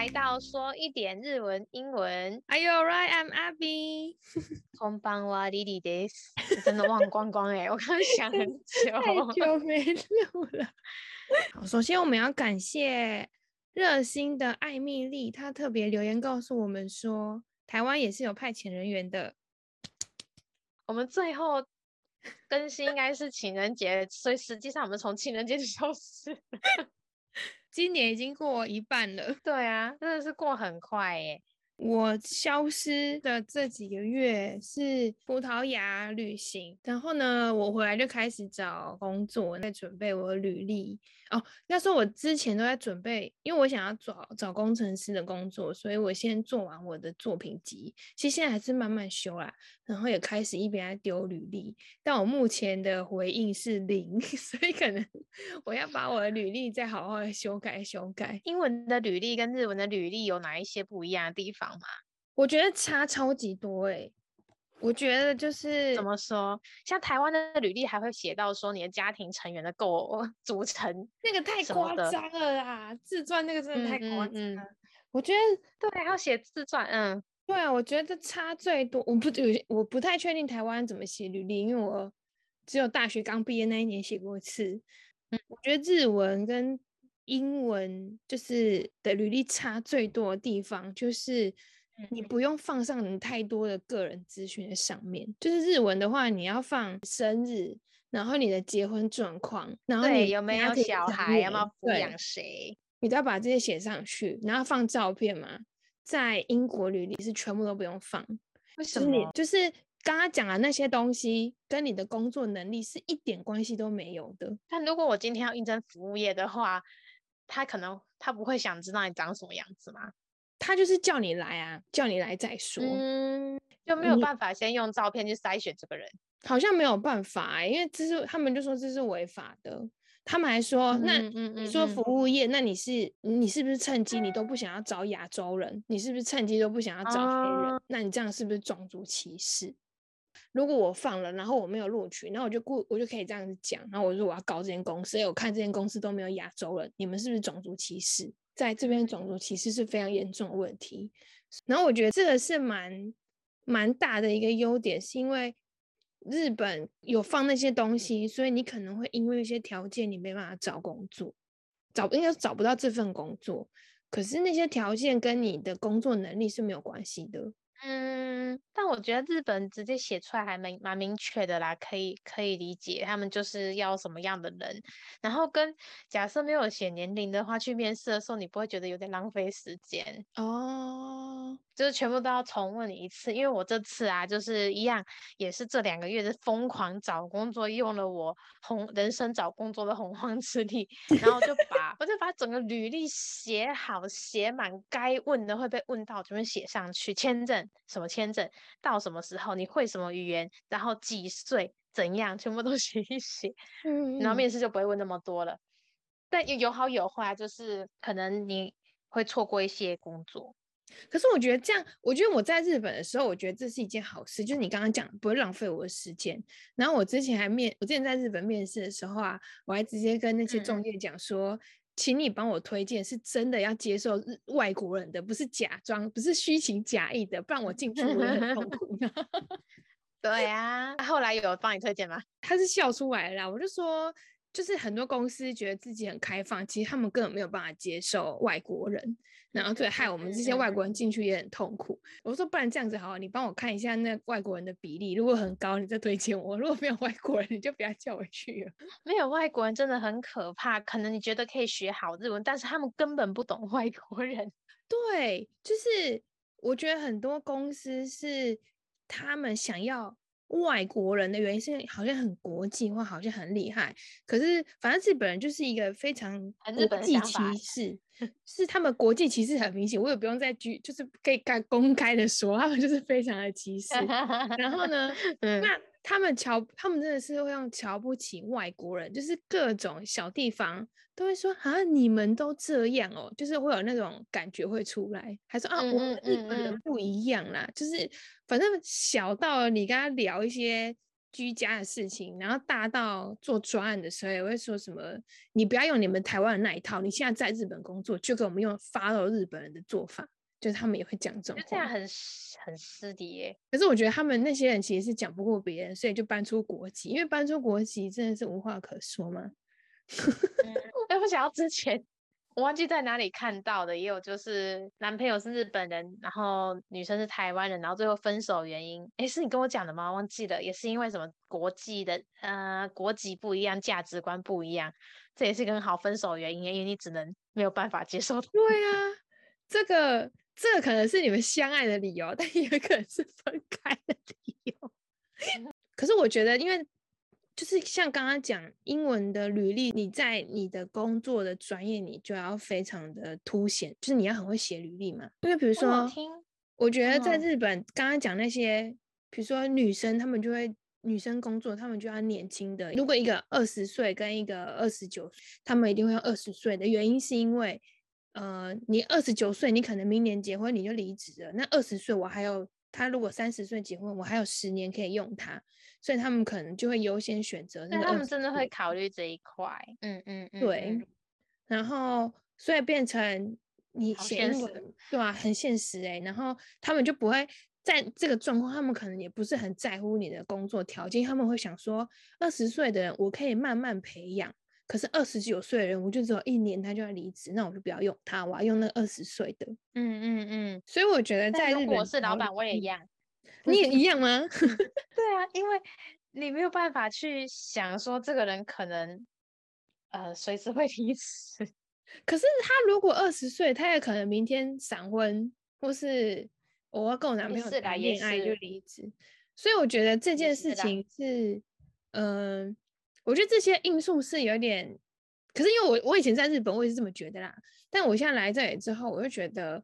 来到说一点日文、英文。Are you alright? I'm Abby。空邦哇，莉莉的，真的忘光光哎！我刚刚想很久，太久没录了。好，首先我们要感谢热心的艾米丽，她特别留言告诉我们说，台湾也是有派遣人员的。我们最后更新应该是情人节，所以实际上我们从情人节就消失了。今年已经过一半了。对啊，真的是过很快耶。我消失的这几个月是葡萄牙旅行，然后呢，我回来就开始找工作，在准备我的履历。哦，那时候我之前都在准备，因为我想要找找工程师的工作，所以我先做完我的作品集。其实现在还是慢慢修啦，然后也开始一边在丢履历，但我目前的回应是零，所以可能我要把我的履历再好好的修改修改。英文的履历跟日文的履历有哪一些不一样的地方吗？我觉得差超级多诶、我觉得就是怎么说？像台湾的履历还会写到说你的家庭成员的构 组成，那个太夸张了啦，自传那个真的太嗯夸张嗯嗯了。我觉得对，还要写自传，嗯，对啊，我觉得差最多。我不有我不太确定台湾怎么写履历，因为我只有大学刚毕业那一年写过一次。嗯，我觉得日文跟英文就是的履历差最多的地方，就是你嗯不用放上你太多的个人资讯在上面。就是日文的话，你要放生日，然后你的结婚状况，然后，你有没有小孩，有没有抚养谁？你都要把这些写上去，然后放照片嘛。在英国履历是全部都不用放，为什么？就是刚刚讲的那些东西，跟你的工作能力是一点关系都没有的。但如果我今天要应征服务业的话，他可能他不会想知道你长什么样子吗？他就是叫你来啊，叫你来再说，嗯，就没有办法先用照片去筛选这个人。好像没有办法、欸，因为这是他们就说这是违法的。他们还说，那你说服务业，那你是你是不是趁机你都不想要找亚洲人？你是不是趁机都不想要找黑人？哦那你这样是不是种族歧视？如果我放了，然后我没有录取，然后我就故我就可以这样子讲，然后我说我要告这间公司，我看这间公司都没有亚洲人，你们是不是种族歧视？在这边种族歧视是非常严重的问题。然后我觉得这个是蛮蛮大的一个优点，是因为日本有放那些东西，所以你可能会因为一些条件你没办法找工作，找应该找不到这份工作。可是那些条件跟你的工作能力是没有关系的。嗯，但我觉得日本直接写出来还蛮蛮明确的啦，可以可以理解他们就是要什么样的人，然后跟假设没有写年龄的话，去面试的时候你不会觉得有点浪费时间，哦，就是全部都要重问你一次。因为我这次啊，就是一样，也是这两个月的疯狂找工作，用了我洪人生找工作的洪荒之力，然后就把我就把整个履历写好写满，该问的会被问到，全部写上去，签证。什么签证到什么时候？你会什么语言？然后几岁？怎样？全部都 写一写，嗯然后面试就不会问那么多了。但有有好有坏，就是可能你会错过一些工作。可是我觉得这样，我觉得我在日本的时候，我觉得这是一件好事，就是你刚刚讲不会浪费我的时间。然后我之前还面，我之前在日本面试的时候啊，我还直接跟那些嗯中介讲说，请你帮我推荐是真的要接受日外国人的，不是假装，不是虚情假意的，不然我进去我也很痛苦。对啊，后来有帮你推荐吗？他是笑出来了啦，我就说，就是很多公司觉得自己很开放，其实他们根本没有办法接受外国人，然后对害我们这些外国人进去也很痛苦。我说，不然这样子好了，你帮我看一下那外国人的比例，如果很高，你再推荐我；如果没有外国人，你就不要叫我去了。没有外国人真的很可怕，可能你觉得可以学好日文，但是他们根本不懂外国人。对，就是我觉得很多公司是他们想要外国人的原因是好像很国际化，好像很厉害。可是反正日本人就是一个非常日国际歧视，是他们国际歧视很明显，我也不用再举，就是可以干公开的说，他们就是非常的歧视。然后呢，嗯那他们瞧，他们真的是会用瞧不起外国人，就是各种小地方都会说啊，你们都这样哦，就是会有那种感觉会出来，还说啊，嗯我们日本人嗯。不一样啦，就是反正小到你跟他聊一些居家的事情，然后大到做专案的时候，也会说什么，你不要用你们台湾的那一套，你现在在日本工作，就给我们用 follow 日本人的做法，就是他们也会讲这种就这样。很很失礼耶。可是我觉得他们那些人其实是讲不过别人，所以就搬出国籍，因为搬出国籍真的是无话可说嘛。嗯，哎，我想要之前我忘记在哪里看到的，也有就是男朋友是日本人，然后女生是台湾人，然后最后分手原因，哎，是你跟我讲的吗？忘记了，也是因为什么国际的呃国籍不一样，价值观不一样，这也是一个很好分手的原因，因为你只能没有办法接受。对啊，这个这个可能是你们相爱的理由，但也有可能是分开的理由。可是我觉得，因为就是像刚刚讲英文的履历，你在你的工作的专业，你就要非常的凸显，就是你要很会写履历嘛。因为比如说，听，我觉得在嗯日本，刚刚讲那些，比如说女生，她们就会女生工作，她们就要年轻的。如果一个二十岁跟一个二十九岁，他们一定会用二十岁的原因是因为，呃，你二十九岁，你可能明年结婚你就离职了，那二十岁我还有他如果三十岁结婚，我还有十年可以用他，所以他们可能就会优先选择那个20他们真的会考虑这一块，嗯嗯嗯，对嗯，然后所以变成你好现实写英文，对啊，很现实哎、然后他们就不会在这个状况，他们可能也不是很在乎你的工作条件，他们会想说，二十岁的人我可以慢慢培养，可是二十九岁的人我就只有一年他就要离职，那我就不要用他，我要用那二十岁的。嗯嗯嗯。所以我觉得在日本但如果我是老找板，我也嗯一样。你也一样吗？对啊，因为你没有办法去想说这个人可能呃随时会离职。可是他如果二十岁，他也可能明天闪婚，或是我要跟我男朋友谈也是啦也恋爱就离职。所以我觉得这件事情是，嗯、我觉得这些因素是有点，可是因为我我以前在日本，我也是这么觉得啦。但我现在来这里之后，我就觉得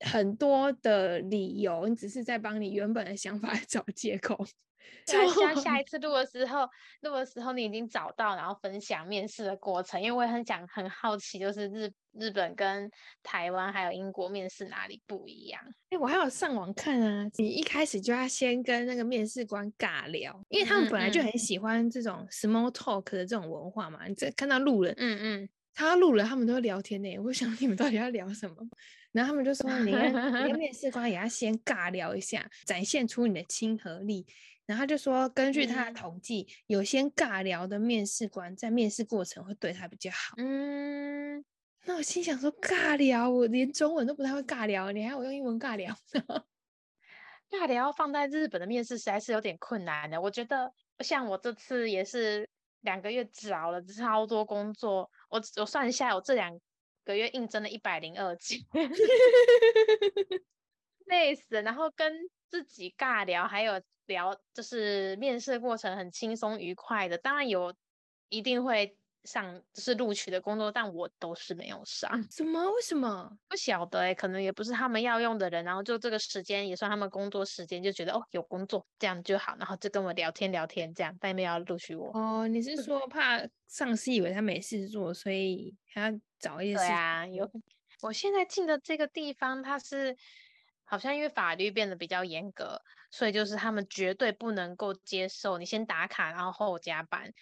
很多的理由，你只是在帮你原本的想法 找借口。对啊，像就下一 次录的时候，录的时候你已经找到，然后分享面试的过程，因为我也很想很好奇，就是日日本跟台湾还有英国面试哪里不一样？哎、我还有上网看啊，你一开始就要先跟那个面试官尬聊，因为他们嗯本来就嗯很喜欢这种 small talk 的这种文化嘛。你这看到路人，嗯嗯，看到路人，他们都会聊天呢。我想你们到底要聊什么？然后他们就说，你跟你跟 面试官也要先尬聊一下，展现出你的亲和力。然后他就说，根据他的嗯统计，有些尬聊的面试官在面试过程会对他比较好。嗯，那我心想说，尬聊，我连中文都不太会尬聊，你还要我用英文尬聊？尬聊放在日本的面试实在是有点困难的。我觉得像我这次也是两个月找了超多工作，我我算一下，我这两个月应征了一百零二件，累死了。然后跟自己尬聊，还有聊就是面试过程很轻松愉快的，当然有一定会上就是录取的工作，但我都是没有上。什么？为什么？不晓得哎、可能也不是他们要用的人，然后就这个时间也算他们工作时间，就觉得哦有工作这样就好，然后就跟我聊天聊天这样，但没有要录取我。哦，你是说怕上司以为他没事做，所以他要找一些事对啊，有。我现在进的这个地方，它是好像因为法律变得比较严格，所以就是他们绝对不能够接受你先打卡，然后后加班。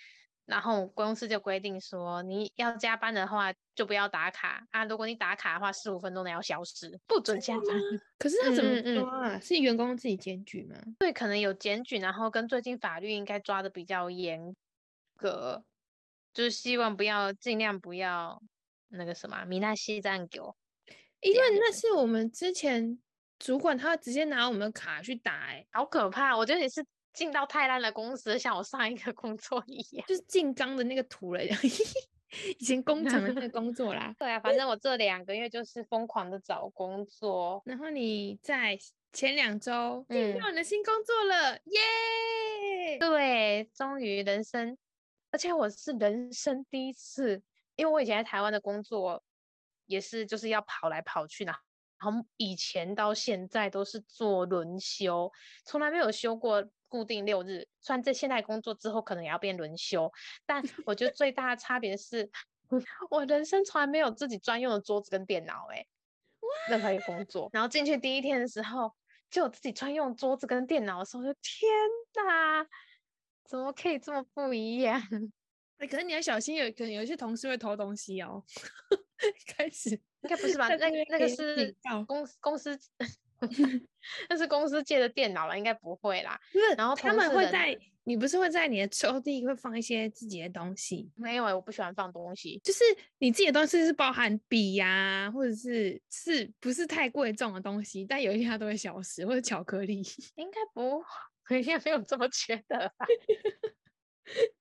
然后公司就规定说，你要加班的话就不要打卡啊，如果你打卡的话，十五分钟内要消失，不准加班。可是他怎么嗯嗯嗯抓啊？是员工自己检举吗？对，可能有检举，然后跟最近法律应该抓的比较严格，就是希望不要尽量不要那个什么米纳西站给我。因为那是我们之前主管他直接拿我们的卡去打、欸，好可怕！我觉得你是进到太烂的公司，像我上一个工作一样。就是进缸的那个土了，以前工厂的那个工作啦。对啊，反正我这两个月就是疯狂的找工作。然后你在前两周进嗯到你的新工作了，耶！对，终于人生，而且我是人生第一次，因为我以前在台湾的工作也是就是要跑来跑去，然后以前到现在都是做轮休，从来没有休过固定六日。虽然在现在工作之后可能也要变轮休，但 我觉得最大的差别是，我人生从来没有自己专用的桌子跟电脑、欸，任何一个工作。然后进去第一天的时候，就有自己专用桌子跟电脑的时候，就天哪！怎么可以这么不一样？哎，可是你要小心，有可能有些同事会偷东西哦。开始应该不是吧？那那个是公司公司，那是公司借的电脑了，应该不会啦。不是，然后他们会在你不是会在你的抽屉会放一些自己的东西？没有，我不喜欢放东西。就是你自己的东西是包含笔呀，或者是是不是太贵重的东西？但有一天它都会消失，或者巧克力。应该不，应该没有这么缺德吧？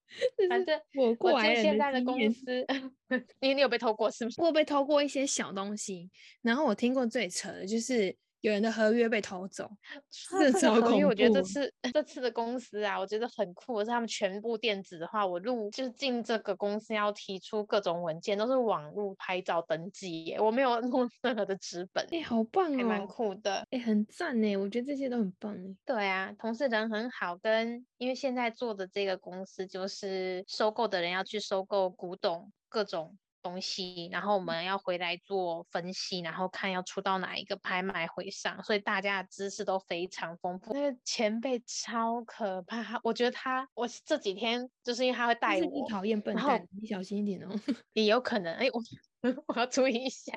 反正我过来现在的公司，你你有被偷过是不是？我被偷过一些小东西，然后我听过最扯的就是。有人的合约被偷走，这超恐怖！我觉得这次这次的公司啊，我觉得很酷，是他们全部电子的话，我入就是进这个公司要提出各种文件，都是网络拍照登记耶，我没有弄 任何的纸本。哎，好棒哦，还蛮酷的，哎，很赞呢，我觉得这些都很棒哎。对啊，同事人很好，跟因为现在做的这个公司就是收购的人要去收购古董各种。东西，然后我们要回来做分析，然后看要出到哪一个拍卖会上，所以大家的知识都非常丰富。那个前辈超可怕，我觉得他，我这几天就是因为他会带我，讨厌笨蛋，你小心一点哦。也有可能，哎，我 我要注意一下。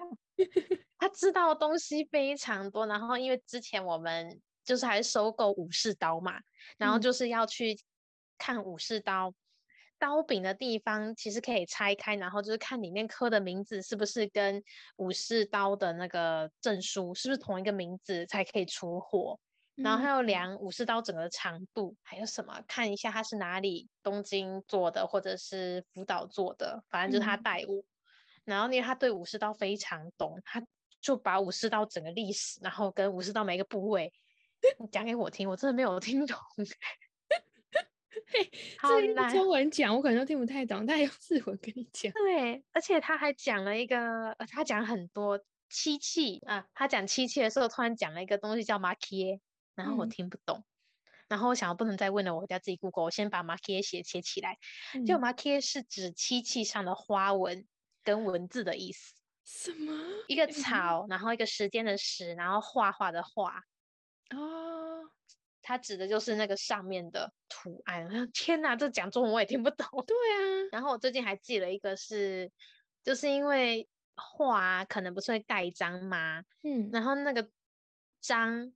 他知道的东西非常多，然后因为之前我们就是还收购武士刀嘛，然后就是要去看武士刀。刀柄的地方其实可以拆开，然后就是看里面刻的名字是不是跟武士刀的那个证书是不是同一个名字才可以出货。然后还有量武士刀整个长度，还有什么看一下它是哪里东京做的或者是福岛做的，反正就是他带我。然后因为他对武士刀非常懂，他就把武士刀整个历史，然后跟武士刀每一个部位讲给我听，我真的没有听懂。这用中文讲我可能都听不太懂，但用日文跟你讲。对，而且他还讲了一个，他讲很多漆器啊，他讲漆器的时候突然讲了一个东西叫 markie，然后我听不懂，然后我想不能再问了，我要自己 Google，我先把 markie 写写起来。就 markie 是指漆器上的花纹跟文字的意思。什么？一个草，然后一个时间的时，然后画画的画。哦。它指的就是那个上面的图案。天哪，这讲中文我也听不懂。对啊，然后我最近还记了一个，是就是因为画可能不是会盖章吗？嗯，然后那个章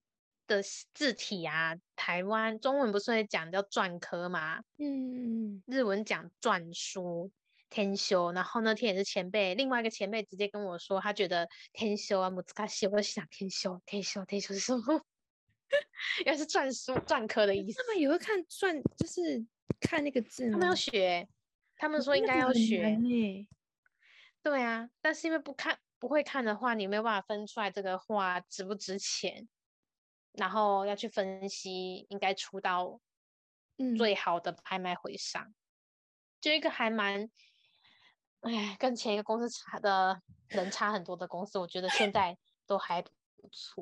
的字体啊，台湾中文不是会讲叫篆刻吗？嗯，日文讲篆书天修。然后那天也是前辈，另外一个前辈直接跟我说，他觉得天修啊，木子卡西，我就想天修，天修，天修是什么？原来是篆书、篆刻的意思。他们也会看篆，就是看那个字。他们要学，他们说应该要学。对啊，但是因为不看、不会看的话，你没有办法分出来这个画值不值钱。然后要去分析，应该出到最好的拍卖会上。就一个还蛮，哎，跟前一个公司差的人差很多的公司，我觉得现在都还不错。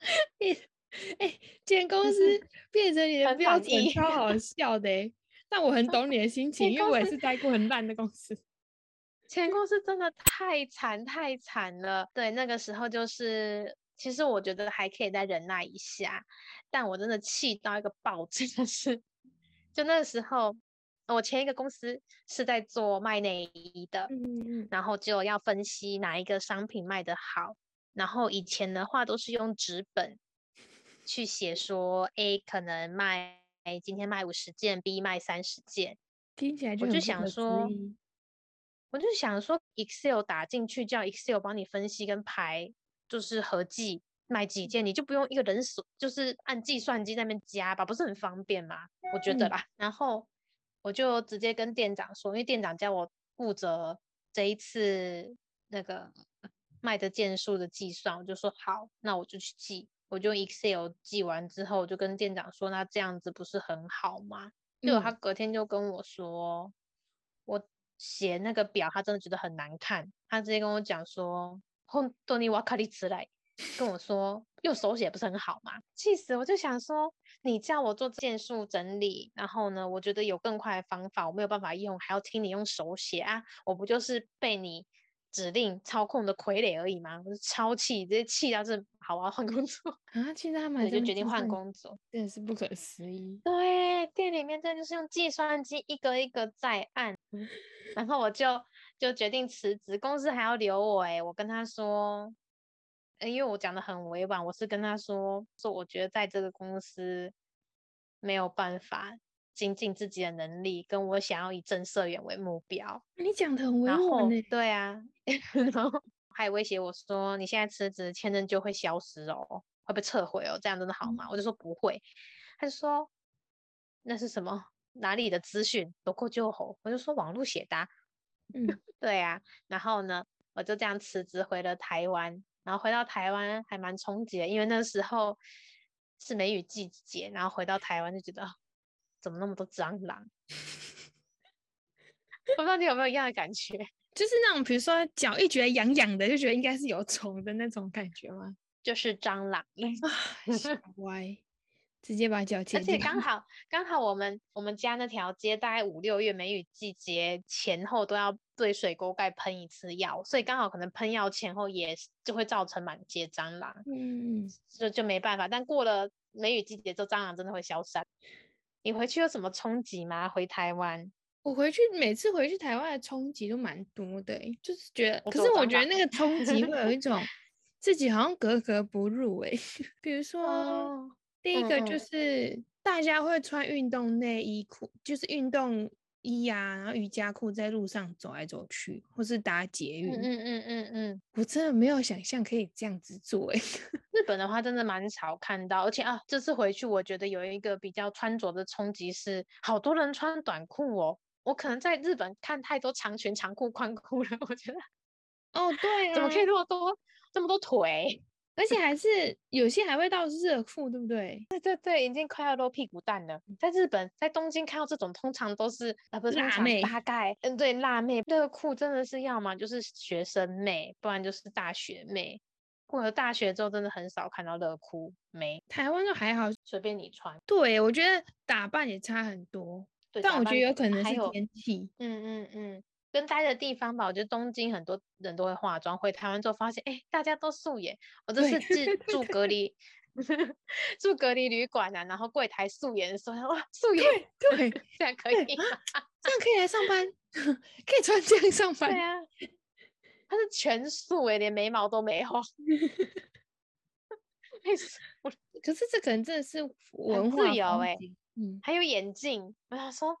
哎，前公司变成你的标准，超好 笑的。但我很懂你的心情，因为我也是待过很烂的公司。前公司真的太惨太惨了。对，那个时候就是，其实我觉得还可以再忍耐一下，但我真的气到一个爆，真的是。就那个时候，我前一个公司是在做卖内衣的，嗯嗯，然后就要分析哪一个商品卖得好，然后以前的话都是用纸本。去写说 A 可能卖，哎，今天卖五十件，B 卖三十件，听起来我就想说，我就想说，Excel 打进去叫 Excel 帮你分析跟排，就是合计卖几件，你就不用一个人手，就是按计算机那边加吧，不是很方便吗？我觉得啦。然后我就直接跟店长说，因为店长叫我负责这一次那个卖的件数的计算，我就说好，那我就去记。我就 Excel 记完之后，我就跟店长说：“那这样子不是很好吗？”结果他隔天就跟我说：“我写那个表，他真的觉得很难看。他直接跟我讲说：‘后多尼瓦卡利茨来’，跟我说用手写不是很好吗？气死！我就想说，你叫我做件数整理，然后呢，我觉得有更快的方法，我没有办法用，还要听你用手写啊！我不就是被你指令操控的傀儡而已吗？我是超气，直接气到是，好，我要换工作 啊！现在他们我就决定换工作，真的是不可思议。对，店里面真的就是用计算机一个一个在按，然后我就就决定辞职，公司还要留我哎，我跟他说，因为我讲的很委婉，我是跟他说说，我觉得在这个公司没有办法。精进自己的能力，跟我想要以正社员为目标。你讲的很委婉呢。对啊，然后还威胁我说：“你现在辞职，签证就会消失哦，会被撤回哦，这样真的好吗？”我就说不会。他就说：“那是什么？哪里的资讯？都够就好。”我就说：“网络写的。”嗯，对啊。然后呢，我就这样辞职回了台湾。然后回到台湾还蛮冲击的，因为那时候是梅雨季节。然后回到台湾就觉得。怎么那么多蟑螂？我不知道你有没有一样的感觉，就是那种比如说脚一觉得痒痒的，就觉得应该是有虫的那种感觉吗？就是蟑螂，歪，直接把脚剪而且刚好刚好我们我们家那条街大概五六月梅雨季节前后都要对水沟盖喷一次药，所以刚好可能喷药前后也就会造成满街蟑螂。嗯，就就没办法。但过了梅雨季节之后，蟑螂真的会消散。你回去有什么冲击吗？回台湾，我回去每次回去台湾的冲击都蛮多的，就是觉得，可是我觉得那个冲击会有一 种自己好像格格不入哎。比如说，第一个就是大家会穿运动内衣裤，就是运动。衣呀，然后瑜伽裤在路上走来走去，或是搭捷运。嗯嗯嗯嗯我真的没有想象可以这样子做哎。日本的话真的蛮少看到，而且啊，这次回去我觉得有一个比较穿着的冲击是，好多人穿短裤哦。我可能在日本看太多长裙、长裤、宽裤了，我觉得。哦，对，啊怎么可以那么多这么多腿？而且还是有些还会到热裤，对不对？对对对，已经快要露屁股蛋了。在日本，在东京看到这种，通常都是啊，不是辣妹，大概嗯，对，辣妹热裤真的是要么就是学生妹，不然就是大学妹。过了大学之后，真的很少看到热裤没。台湾就还好，随便你穿。对，我觉得打扮也差很多，但我觉得有可能是天气。嗯嗯嗯。跟待的地方吧，我觉得东京很多人都会化妆，回台湾之后发现，哎，大家都素颜。我这是住住隔离，住隔离旅馆啊，然后柜台素颜，说哇，素颜，对，这样可以，这样可以来上班，可以穿这样上班。对啊，他是全素诶，连眉毛都没有。可是这可能真的是文化由哎，嗯，还有眼镜，我想说。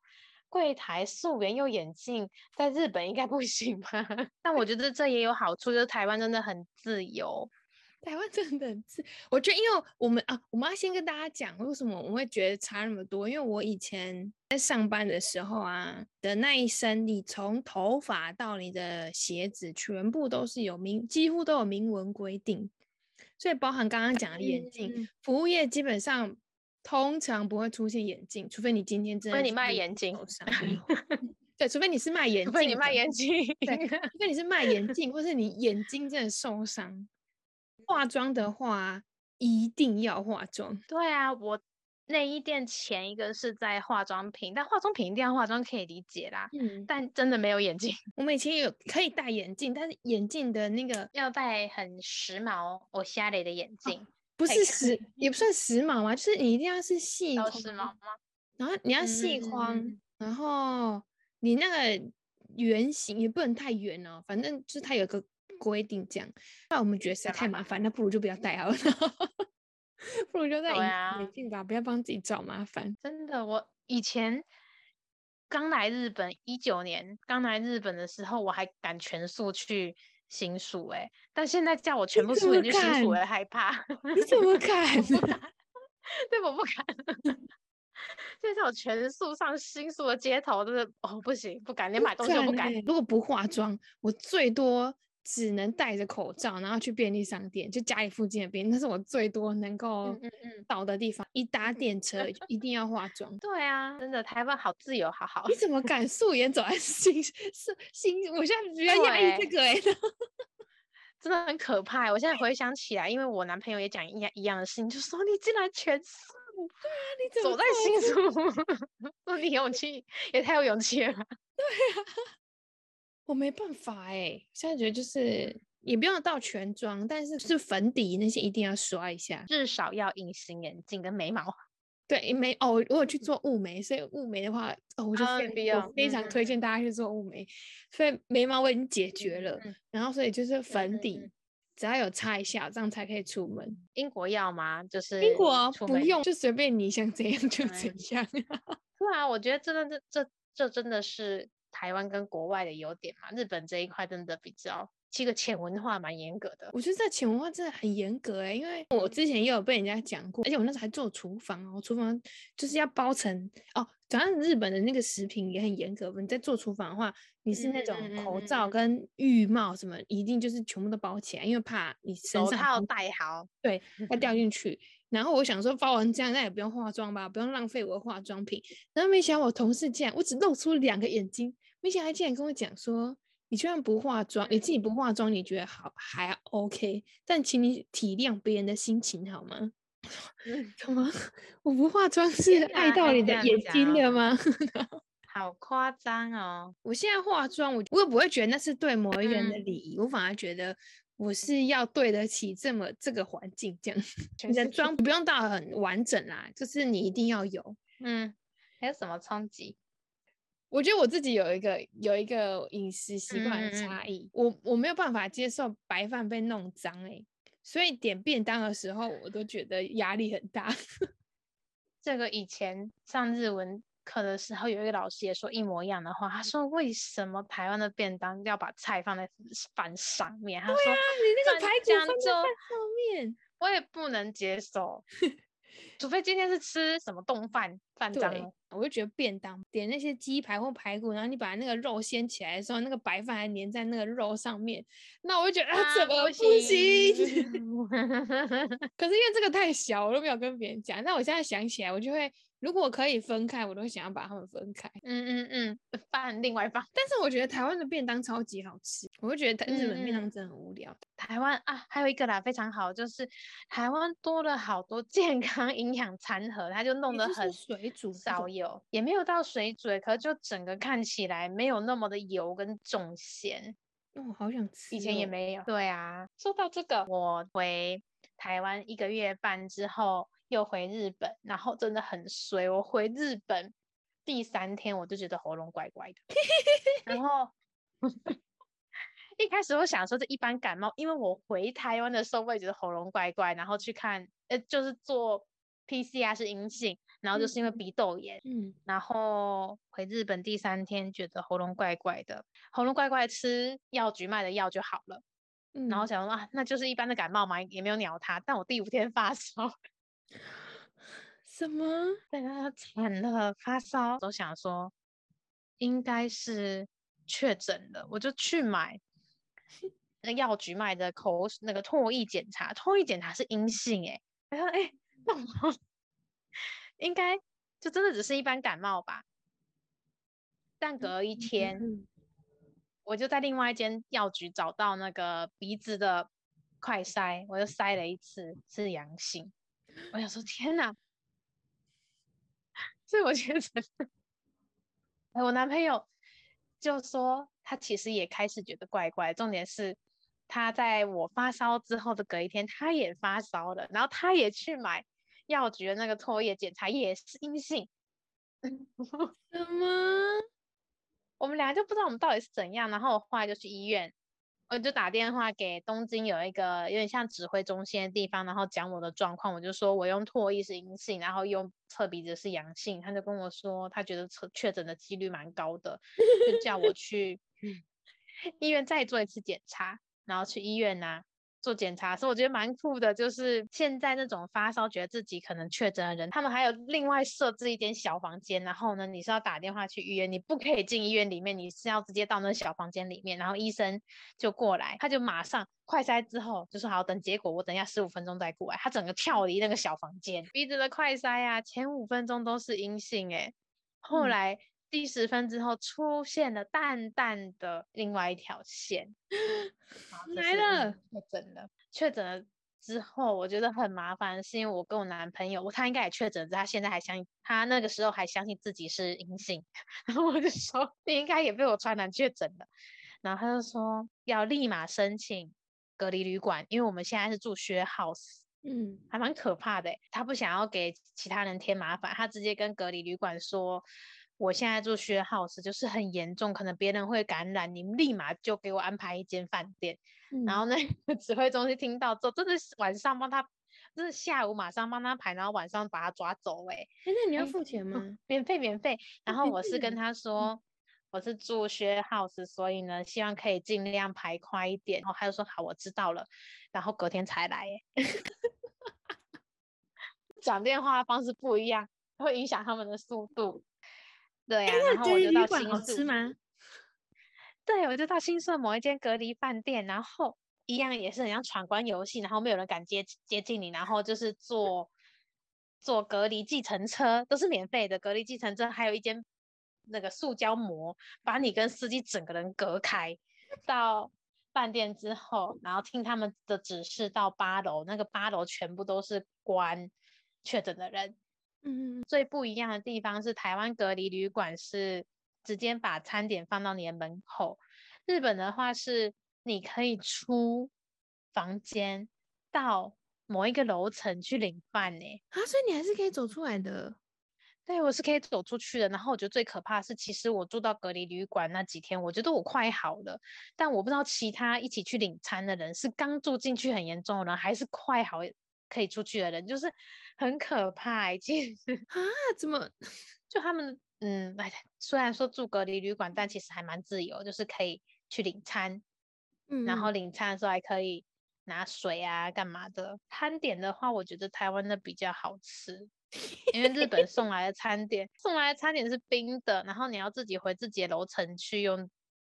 柜台素颜又眼镜，在日本应该不行吧？但我觉得这也有好处，就是台湾真的很自由。台湾真的很自，我觉得因为我们啊，我们要先跟大家讲为什么我会觉得差那么多。因为我以前在上班的时候啊，的那一身，你从头发到你的鞋子，全部都是有明，几乎都有明文规定，所以包含刚刚讲的眼镜，服务业基本上。通常不会出现眼镜，除非你今天真的。除非你卖眼镜。对，除非你是卖 眼镜。除非你卖眼镜。对，除非你是卖眼镜，或是你眼睛真的受伤。化妆的话，一定要化妆。对啊，我内衣店前一个是在化妆品，但化妆品一定要化妆可以理解啦。嗯。但真的没有眼镜。我们以前有可以戴眼镜，但是眼镜的那个要戴很时髦、我瞎雷的眼镜。不是时也不算时髦嘛，就是你一定要是细框，时髦吗？然后你要细框，然后你那个圆形也不能太圆哦，反正就是它有个规定这样。那我们觉得实在太麻烦，那不如就不要戴好了，不如就戴眼镜吧，不要帮自己找麻烦。真的，我以前刚来日本一九年刚来日本的时候，我还敢全速去。新宿哎，但现在叫我全部素颜去新宿，我害怕。你怎么敢？对，我不敢。现在我全速上新宿的街头，真的哦不行，不敢，连买东西都不敢。如果不化妆，我最多。只能戴着口罩，然后去便利商店，就家里附近的便利，那是我最多能够到的地方。一搭电车一定要化妆。对啊，真的台湾好自由，好好。你怎么敢素颜走在新 是新？我现在比较压抑这个哎，真的很可怕。我现在回想起来，因为我男朋友也讲一样一样的事情，就说你竟然全素。对啊，你怎么走在新宿？说你勇气也太有勇气了。对啊。我没办法哎，现在觉得就是也不用到全妆，但是是粉底那些一定要刷一下，至少要隐形眼镜跟眉毛。对，眉哦，我有去做雾眉，所以雾眉的话，哦，我就非我非常推荐大家去做雾眉。所以眉毛我已经解决了，然后所以就是粉底，只要有擦一下，这样才可以出门。英国要吗？就是英国不用，就随便你想怎样就怎样。对啊，我觉得真的这这这真的是台湾跟国外的优点嘛。日本这一块真的比较。这个潜文化蛮严格的，我觉得这潜文化真的很严格哎，因为我之前也有被人家讲过，而且我那时候还做厨房哦，厨房就是要包成哦，反正日本的那个食品也很严格，你在做厨房的话，你是那种口罩跟浴帽什么，一定就是全部都包起来，因为怕你身上套戴好，对，要掉进去。然后我想说包完这样，那也不用化妆吧，不用浪费我的化妆品。然后没想到我同事竟然，我只露出两个眼睛，没想到他竟然跟我讲说。你居然不化妆，你自己不化妆，你觉得好还 OK，但请你体谅别人的心情好吗？怎么？我不化妆是爱到你的眼睛了吗？好夸张哦！我现在化妆，我我也不会觉得那是对某一个人的礼仪，我反而觉得我是要对得起这么这个环境这样。你的妆不用到很完整啦，就是你一定要有。嗯，还有什么冲击？我觉得我自己有一个有一个饮食习惯的差异，我我没有办法接受白饭被弄脏哎，所以点便当的时候我都觉得压力很大。这个以前上日文课的时候，有一个老师也说一模一样的话，他说为什么台湾的便当要把菜放在饭上面？他说你那个排骨放在饭上面，我也不能接受。除非今天是吃什么冻饭饭脏了，我就觉得便当点那些鸡排或排骨，然后你把那个肉掀起来的时候，那个白饭还粘在那个肉上面，那我就觉得啊怎么不行？可是因为这个太小，我都没有跟别人讲。那我现在想起来，我就会。如果可以分开，我都想要把它们分开。嗯嗯嗯，饭另外放。但是我觉得台湾的便当超级好吃，我就觉得日本便当真的很无聊。台湾啊，还有一个啦，非常好，就是台湾多了好多 健康营养餐盒，它就弄得很水煮少油，也没有到水煮，可就整个看起来没有那么的油跟重咸。哦，好想吃。以前也没有。对啊，说到这个，我回台湾一个月半之后。又回日本，然后真的很衰。我回日本第三天，我就觉得喉咙怪怪的。然后一开始我想说这一般感冒，因为我回台湾的时候我也觉得喉咙怪怪，然后去看，呃，就是做 PCR 是阴性，然后就是因为鼻窦炎。嗯。然后回日本第三天，觉得喉咙怪怪的，喉咙怪怪，吃药局卖的药就好了。嗯。然后想说啊，那就是一般的感冒嘛，也没有鸟他。但我第五天发烧。什么？对啊，惨了，发烧，都想说应该是确诊了，我就去买那药局卖的口那个唾液检查，唾液检查是阴性，哎，然后哎，那我 应该就真的只是一般感冒吧？但隔一天，我就在另外一间药局找到那个鼻子的快筛，我又筛了一次，是阳性。我想说，天哪！所以我觉得，我男朋友就说他其实也开始觉得怪怪。重点是他在我发烧之后的隔一天，他也发烧了，然后他也去买药局的那个唾液检查，也是阴性。什么？我们俩就不知道我们到底是怎样。然后我后来就去医院。我就打电话给东京有一个有点像指挥中心的地方，然后讲我的状况，我就说我用唾液是阴性，然后用测鼻子是阳性，他就跟我说他觉得测确诊的几率蛮高的，就叫我去 医院再做一次检查，然后去医院拿。做检查，所以我觉得蛮酷的。就是现在那种发烧，觉得自己可能确诊的人，他们还有另外设置一间小房间，然后呢，你是要打电话去预约，你不可以进医院里面，你是要直接到那小房间里面，然后医生就过来，他就马上快筛之后就说好等结果，我等一下十五分钟再过来。他整个跳离那个小房间，鼻子的快筛啊，前五分钟都是阴性，诶，后来。第十分之后出现了淡淡的另外一条线，来了，确诊了。确诊了之后，我觉得很麻烦，是因为我跟我男朋友，他应该也确诊，他现在还相信，他那个时候还相信自己是阴性，然后我就说你应该也被我传染确诊了。然后他就说要立马申请隔离旅馆，因为我们现在是住 share house，嗯，还蛮可怕的欸。他不想要给其他人添麻烦，他直接跟隔离旅馆说，我现在住 share house 就是很严重，可能别人会感染，你立马就给我安排一间饭店。然后那个指挥中心听到之后，真的是晚上帮他，真的下午马上帮他排，然后晚上把他抓走、欸。哎，那你要哎付钱吗？免费免费。然后我是跟的他说，我是住 share house，所以呢，希望可以尽量排快一点。然后他就说好，我知道了。然后隔天才来耶，讲电话方式不一样，会影响他们的速度。对呀、然后我就到旅馆好吃吗？对，我就到新宿某一间隔离饭店，然后一样也是很像闯关游戏，然后没有人敢接接近你，然后就是坐坐隔离计程车，都是免费的隔离计程车，还有一间那个塑胶膜把你跟司机整个人隔开。到饭店之后，然后听他们的指示到八楼，那个八楼全部都是关确诊的人，嗯，最不一样的地方是，台湾隔离旅馆是直接把餐点放到你的门口，日本的话是你可以出房间到某一个楼层去领饭呢。啊，所以你还是可以走出来的。对，我是可以走出去的。然后我觉得最可怕的是，其实我住到隔离旅馆那几天，我觉得我快好了，但我不知道其他一起去领餐的人是刚住进去很严重的人，还是快好可以出去的人，就是很可怕欸。其实啊，怎么？就他们，嗯，哎，虽然说住隔离旅馆，但其实还蛮自由，就是可以去领餐，嗯，然后领餐的时候还可以拿水啊，干嘛的。餐点的话，我觉得台湾的比较好吃，因为日本送来的餐点，送来的餐点是冰的，然后你要自己回自己的楼层去用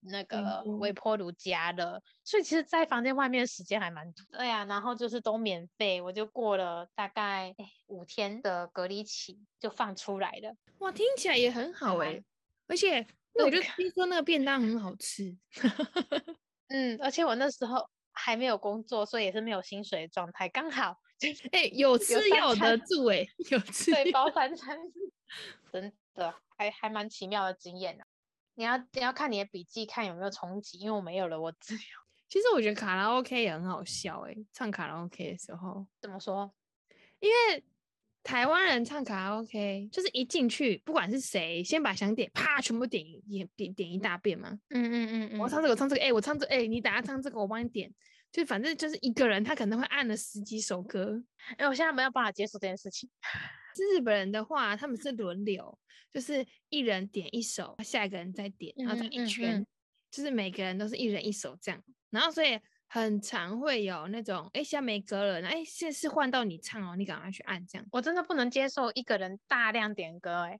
那个微波炉加热，所以其实，在房间外面的时间还蛮多。对呀、然后就是都免费，我就过了大概哎五天的隔离期就放出来了。哇，听起来也很好哎、蛮而且 那我就个听说那个便当很好吃。嗯，而且我那时候还没有工作，所以也是没有薪水的状态，刚好 就是哎、有吃有得住哎、有吃对包三餐，真的还还蛮奇妙的经验啊。你要你要看你的笔记，看有没有重启，因为我没有了，我只有其实我觉得卡拉 OK 也很好笑哎、唱卡拉 OK 的时候，怎么说？因为台湾人唱卡拉 OK 就是一进去，不管是谁，先把想点啪全部点一点点点一大遍嘛。嗯嗯嗯我唱这个，我唱这个，哎、我唱这，哎、你等下唱这个，我帮你点。就反正就是一个人，他可能会按了十几首歌。哎、我现在没有办法接受这件事情。是日本人的话，他们是轮流，就是一人点一首，下一个人再点，然后再一圈，嗯就是每个人都是一人一首这样。然后所以很常会有那种，哎，现在没歌了，哎，现在是换到你唱哦，你赶快去按这样。我真的不能接受一个人大量点歌、哎，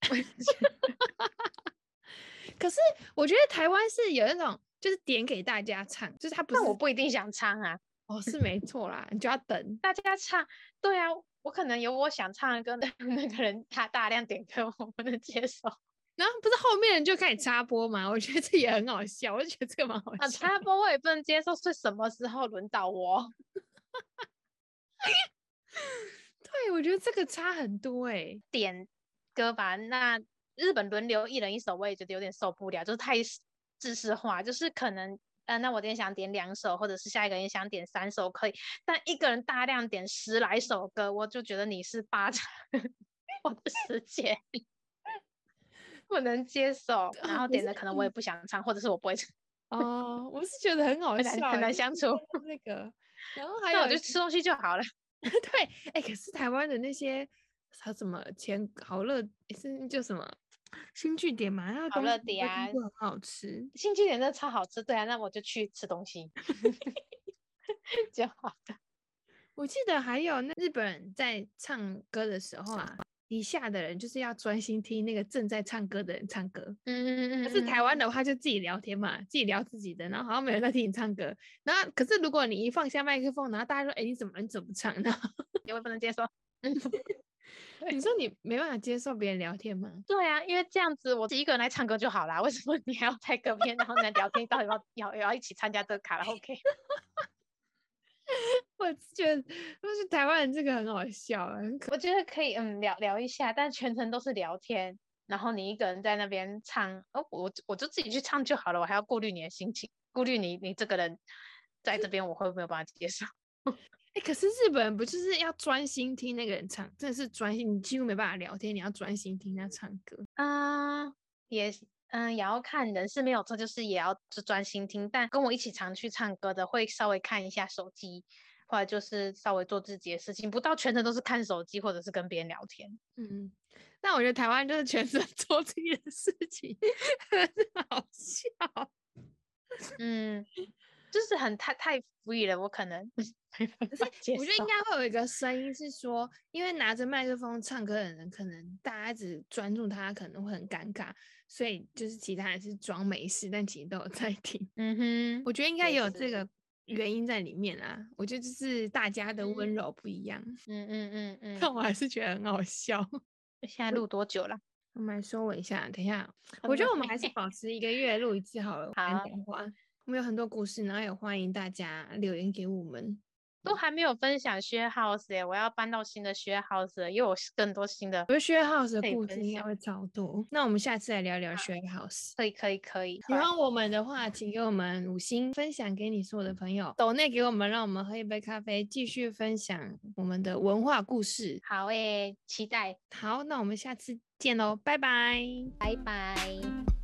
可是我觉得台湾是有那种，就是点给大家唱，就是他不是那我不一定想唱啊。哦，是没错啦，你就要等。大家唱，对啊，我可能有我想唱的歌，但 那个人他大量点歌，我不能接受。然后不是后面人就开始插播嘛，我觉得这也很好笑，我就觉得这个蛮好啊，笑。插播我也不能接受，是什么时候轮到我？对，我觉得这个差很多哎、点歌吧，那日本轮流一人一首，我也觉得有点受不了，就是太制式化，就是可能，呃，那我今天想点两首，或者是下一个人想点三首可以，但一个人大量点十来首歌，我就觉得你是霸占我的时间，不能接受。然后点的可能我也不想唱，或者是我不会唱，哦，我是觉得很好笑欸，很难相处。那个，然后还有一我就吃东西就好了。对，哎、可是台湾的那些还有什么前好乐诶是叫什么新据点嘛，那个好乐迪啊说很好吃。新据点真的超好吃，对啊，那我就去吃东西 就好了。我记得还有那日本人在唱歌的时候啊，底下的人就是要专心听那个正在唱歌的人唱歌。嗯嗯嗯可是台湾的话就自己聊天嘛，自己聊自己的，然后好像没有人在听你唱歌。然后可是如果你一放下麦克风，然后大家说：“哎、你怎么你怎么唱？”然后我也不能接受。你说你没办法接受别人聊天吗？对啊，因为这样子我自己一个人来唱歌就好啦，为什么你还要在隔壁，然后来聊天？到底要要要一起参加这个卡拉 OK？我是觉得，就是台湾人这个很好笑，很可我觉得可以，嗯，聊聊一下，但全程都是聊天，然后你一个人在那边唱，哦，我我就自己去唱就好了，我还要顾虑你的心情，顾虑你你这个人在这边我会不会有办法接受？哎，可是日本人不就是要专心听那个人唱，真的是专心，你几乎没办法聊天，你要专心听他唱歌。啊，也嗯也要看人是没有错，就是也要就专心听，但跟我一起常去唱歌的会稍微看一下手机，或者就是稍微做自己的事情，不到全程都是看手机或者是跟别人聊天。嗯，那我觉得台湾就是全程 做自己的事情，很好笑。嗯。就是很太太 free 了，我可能 可是我觉得应该会有一个声音是说，因为拿着麦克风唱歌的人，可能大家只专注他，可能会很尴尬，所以就是其他人是装没事，但其实都有在听。嗯哼，我觉得应该也有这个原因在里面啊。我觉得就是大家的温柔不一样。嗯嗯嗯嗯，但我还是觉得很好笑。现在录多久了？我们来收尾一下，等一下。我觉得我们还是保持一个月录一次好了。好。我们有很多故事，然后也欢迎大家留言给我们。都还没有分享 share house 哎，我要搬到新的 share house，又有更多新的。我觉得 share house 的故事应该会超多。那我们下次来聊聊 share house。可以可以可以。喜欢我们的话，请给我们五星分享给你所有的朋友。抖内给我们，让我们喝一杯咖啡，继续分享我们的文化故事。好诶，期待。好，那我们下次见喽，拜拜，拜拜。